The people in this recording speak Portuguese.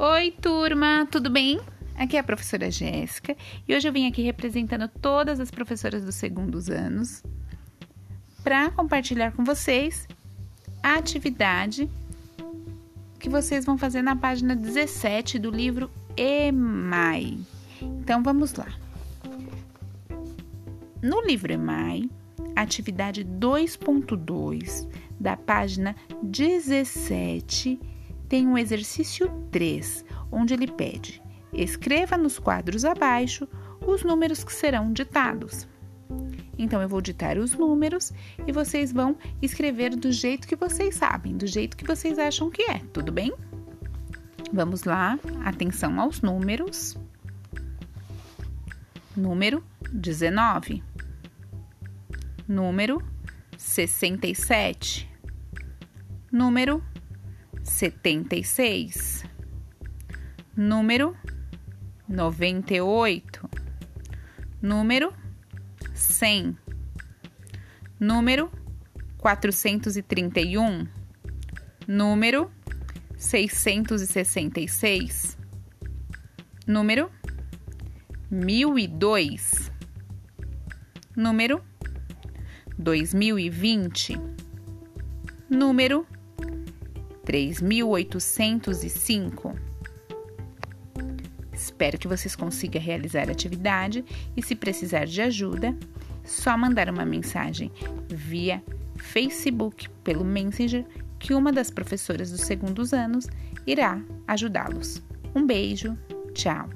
Oi, turma, tudo bem? Aqui é a professora Jéssica e hoje eu vim aqui representando todas as professoras dos segundos anos para compartilhar com vocês a atividade que vocês vão fazer na página 17 do livro EMAI. Então vamos lá. No livro EMAI, atividade 2.2 da página 17 tem um exercício 3, onde ele pede: escreva nos quadros abaixo os números que serão ditados. Então eu vou ditar os números e vocês vão escrever do jeito que vocês sabem, do jeito que vocês acham que é, tudo bem? Vamos lá, atenção aos números. Número 19. Número 67. Número setenta e seis, número noventa e oito, número cem, número quatrocentos e trinta e um, número seiscentos e sessenta e seis, número mil e dois, número dois mil e vinte, número 3805. Espero que vocês consigam realizar a atividade e, se precisar de ajuda, só mandar uma mensagem via Facebook pelo Messenger que uma das professoras dos segundos anos irá ajudá-los. Um beijo, tchau!